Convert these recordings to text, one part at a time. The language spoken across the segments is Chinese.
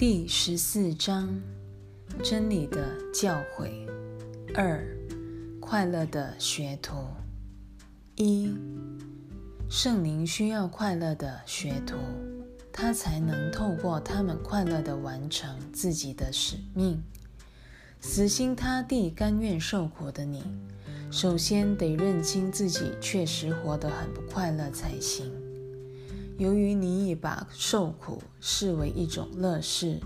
第十四章：真理的教诲。二、快乐的学徒。一、圣灵需要快乐的学徒，他才能透过他们快乐地完成自己的使命。死心塌地、甘愿受苦的你，首先得认清自己确实活得很不快乐才行。由于你已把受苦视为一种乐事，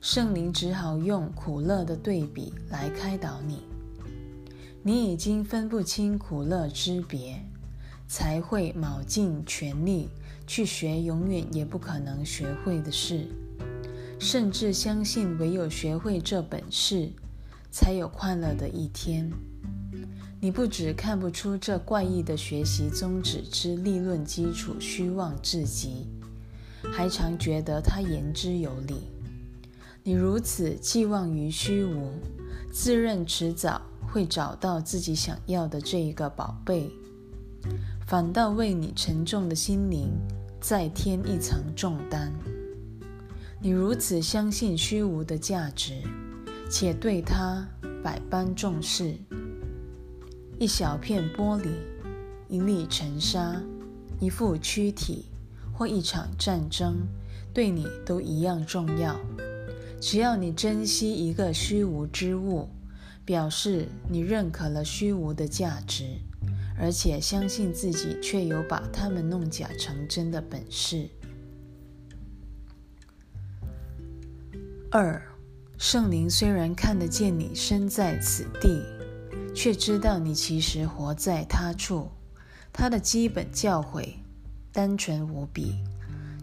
圣灵只好用苦乐的对比来开导你。你已经分不清苦乐之别，才会卯尽全力去学永远也不可能学会的事，甚至相信唯有学会这本事，才有快乐的一天。你不只看不出这怪异的学习宗旨之立论基础虚妄至极，还常觉得它言之有理。你如此寄望于虚无，自认迟早会找到自己想要的这一个宝贝，反倒为你沉重的心灵再添一层重担。你如此相信虚无的价值，且对它百般重视。一小片玻璃，一粒尘沙，一副躯体，或一场战争，对你都一样重要。只要你珍惜一个虚无之物，表示你认可了虚无的价值，而且相信自己却有把它们弄假成真的本事。二，圣灵虽然看得见你身在此地。却知道你其实活在他处，他的基本教诲单纯无比，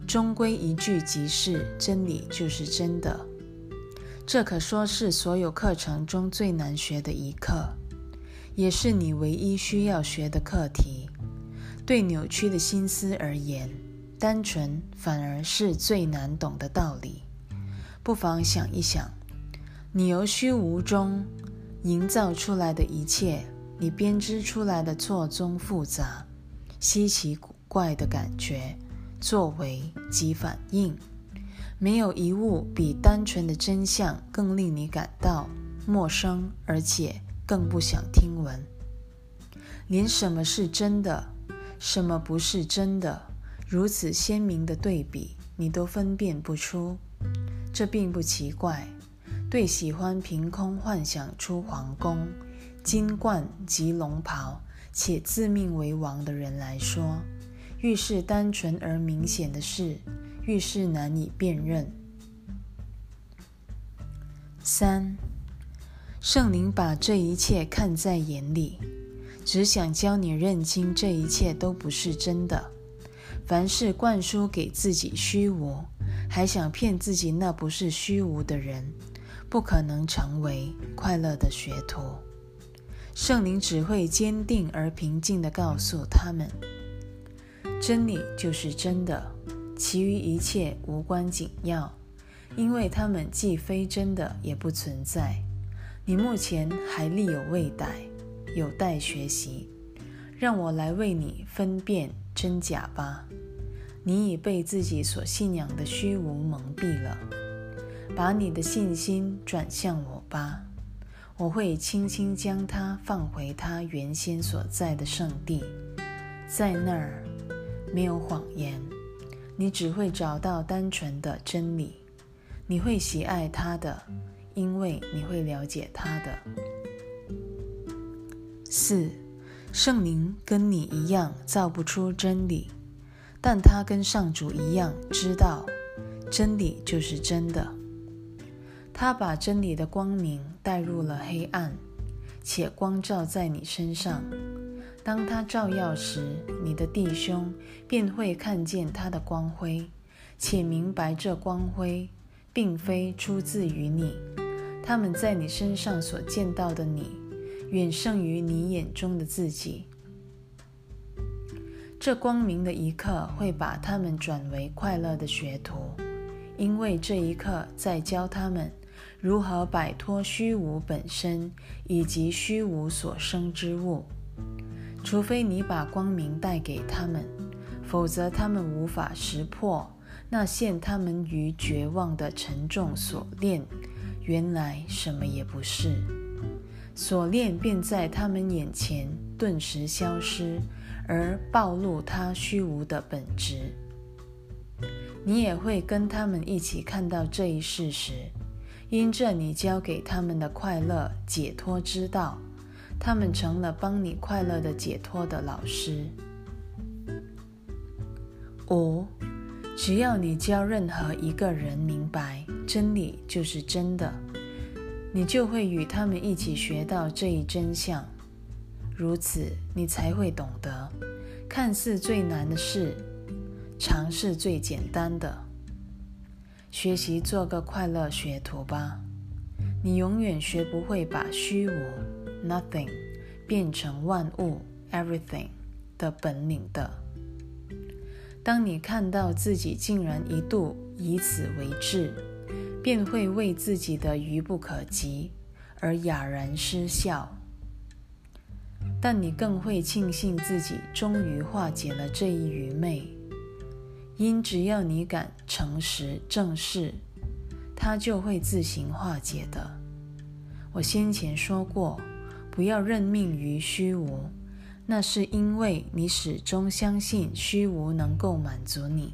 终归一句即是真理就是真的。这可说是所有课程中最难学的一课，也是你唯一需要学的课题。对扭曲的心思而言，单纯反而是最难懂的道理。不妨想一想，你由虚无中。营造出来的一切，你编织出来的错综复杂、稀奇古怪的感觉、作为及反应，没有一物比单纯的真相更令你感到陌生，而且更不想听闻。连什么是真的，什么不是真的，如此鲜明的对比，你都分辨不出，这并不奇怪。对喜欢凭空幻想出皇宫、金冠及龙袍，且自命为王的人来说，越是单纯而明显的事，越是难以辨认。三，圣灵把这一切看在眼里，只想教你认清这一切都不是真的。凡是灌输给自己虚无，还想骗自己那不是虚无的人。不可能成为快乐的学徒。圣灵只会坚定而平静地告诉他们：真理就是真的，其余一切无关紧要，因为它们既非真的，也不存在。你目前还力有未逮，有待学习。让我来为你分辨真假吧。你已被自己所信仰的虚无蒙蔽了。把你的信心转向我吧，我会轻轻将它放回它原先所在的圣地，在那儿没有谎言，你只会找到单纯的真理，你会喜爱它的，因为你会了解它的。四，圣灵跟你一样造不出真理，但他跟上主一样知道真理就是真的。他把真理的光明带入了黑暗，且光照在你身上。当他照耀时，你的弟兄便会看见他的光辉，且明白这光辉并非出自于你。他们在你身上所见到的你，远胜于你眼中的自己。这光明的一刻会把他们转为快乐的学徒，因为这一刻在教他们。如何摆脱虚无本身以及虚无所生之物？除非你把光明带给他们，否则他们无法识破那陷他们于绝望的沉重锁链，原来什么也不是。锁链便在他们眼前顿时消失，而暴露他虚无的本质。你也会跟他们一起看到这一事实，因着你教给他们的快乐解脱之道，他们成了帮你快乐的解脱的老师。五。只要你教任何一个人明白真理就是真的，你就会与他们一起学到这一真相。如此，你才会懂得，看似最难的事，尝试最简单的。学习做个快乐学徒吧。你永远学不会把虚无 （nothing） 变成万物 （everything） 的本领的。当你看到自己竟然一度以此为志，便会为自己的愚不可及而哑然失笑。但你更会庆幸自己终于化解了这一愚昧，因只要你敢诚实正视，它就会自行化解的。我先前说过，不要认命于虚无。那是因为你始终相信虚无能够满足你，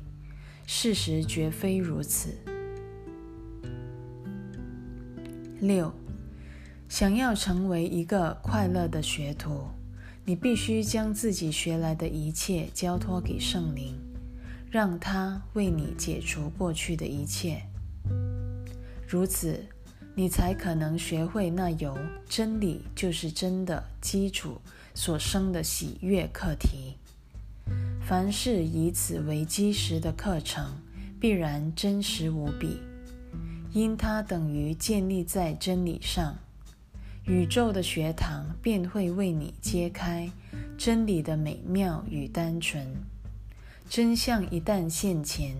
事实绝非如此。六，想要成为一个快乐的学徒，你必须将自己学来的一切交托给圣灵，让他为你解除过去的一切。如此，你才可能学会那由真理就是真的基础。所生的喜悦课题，凡是以此为基石的课程，必然真实无比，因它等于建立在真理上。宇宙的学堂便会为你揭开真理的美妙与单纯。真相一旦现前，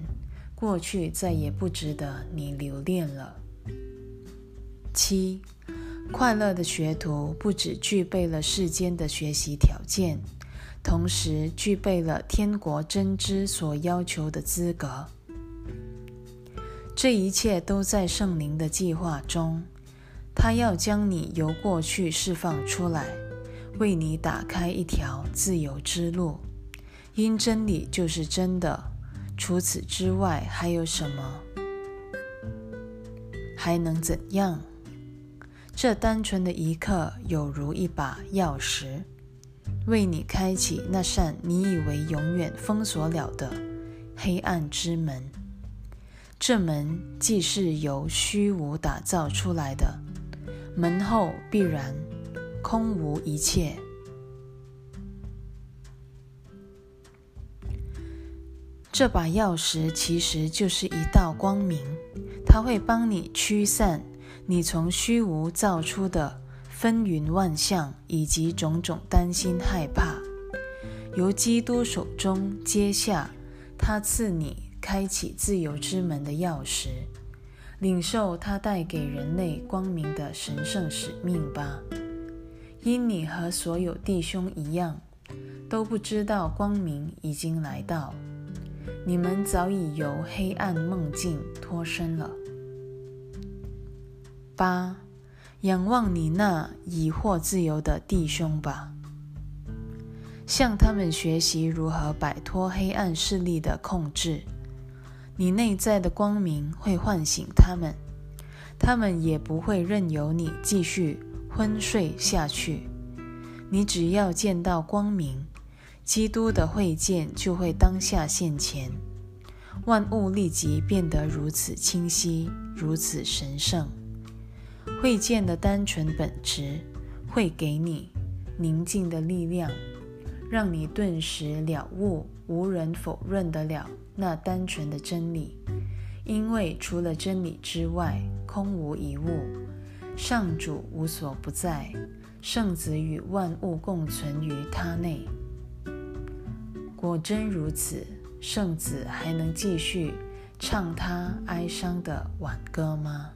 过去再也不值得你留恋了。七。快乐的学徒不只具备了世间的学习条件，同时具备了天国真知所要求的资格。这一切都在圣灵的计划中，他要将你由过去释放出来，为你打开一条自由之路。因真理就是真的，除此之外还有什么？还能怎样？这单纯的一刻，有如一把钥匙，为你开启那扇你以为永远封锁了的黑暗之门。这门既是由虚无打造出来的，门后必然空无一切。这把钥匙其实就是一道光明，它会帮你驱散。你从虚无造出的纷纭万象，以及种种担心害怕，由基督手中接下他赐你开启自由之门的钥匙，领受他带给人类光明的神圣使命吧。因你和所有弟兄一样，都不知道光明已经来到，你们早已由黑暗梦境脱身了。八，仰望你那已获自由的弟兄吧，向他们学习如何摆脱黑暗势力的控制。你内在的光明会唤醒他们，他们也不会任由你继续昏睡下去。你只要见到光明，基督的会见就会当下现前，万物立即变得如此清晰，如此神圣。会见的单纯本质，会给你宁静的力量，让你顿时了悟无人否认得了那单纯的真理。因为除了真理之外，空无一物。上主无所不在，圣子与万物共存于他内。果真如此，圣子还能继续唱他哀伤的挽歌吗？